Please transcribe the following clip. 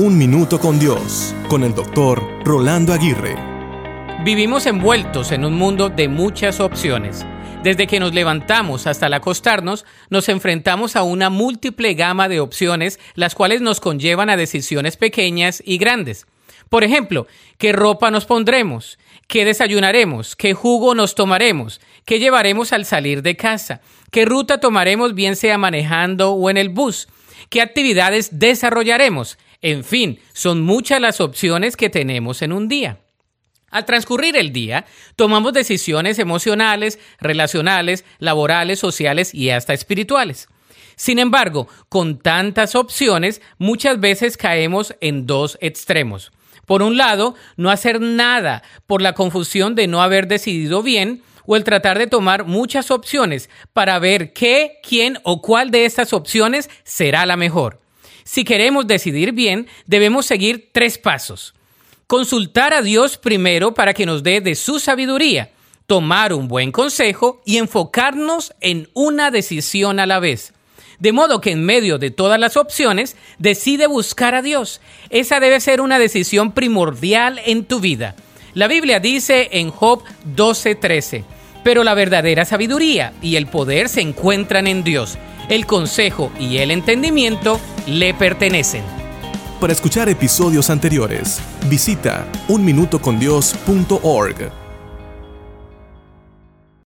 Un Minuto con Dios, con el doctor Rolando Aguirre. Vivimos envueltos en un mundo de muchas opciones. Desde que nos levantamos hasta el acostarnos, nos enfrentamos a una múltiple gama de opciones, las cuales nos conllevan a decisiones pequeñas y grandes. Por ejemplo, ¿qué ropa nos pondremos? ¿Qué desayunaremos? ¿Qué jugo nos tomaremos? ¿Qué llevaremos al salir de casa? ¿Qué ruta tomaremos bien sea manejando o en el bus? ¿Qué actividades desarrollaremos? En fin, son muchas las opciones que tenemos en un día. Al transcurrir el día, tomamos decisiones emocionales, relacionales, laborales, sociales y hasta espirituales. Sin embargo, con tantas opciones, muchas veces caemos en dos extremos. Por un lado, no hacer nada por la confusión de no haber decidido bien o el tratar de tomar muchas opciones para ver qué, quién o cuál de estas opciones será la mejor. Si queremos decidir bien, debemos seguir tres pasos. Consultar a Dios primero para que nos dé de su sabiduría, tomar un buen consejo y enfocarnos en una decisión a la vez. De modo que en medio de todas las opciones, decide buscar a Dios. Esa debe ser una decisión primordial en tu vida. La Biblia dice en Job 12:13, pero la verdadera sabiduría y el poder se encuentran en Dios el consejo y el entendimiento le pertenecen. Para escuchar episodios anteriores, visita unminutocondios.org.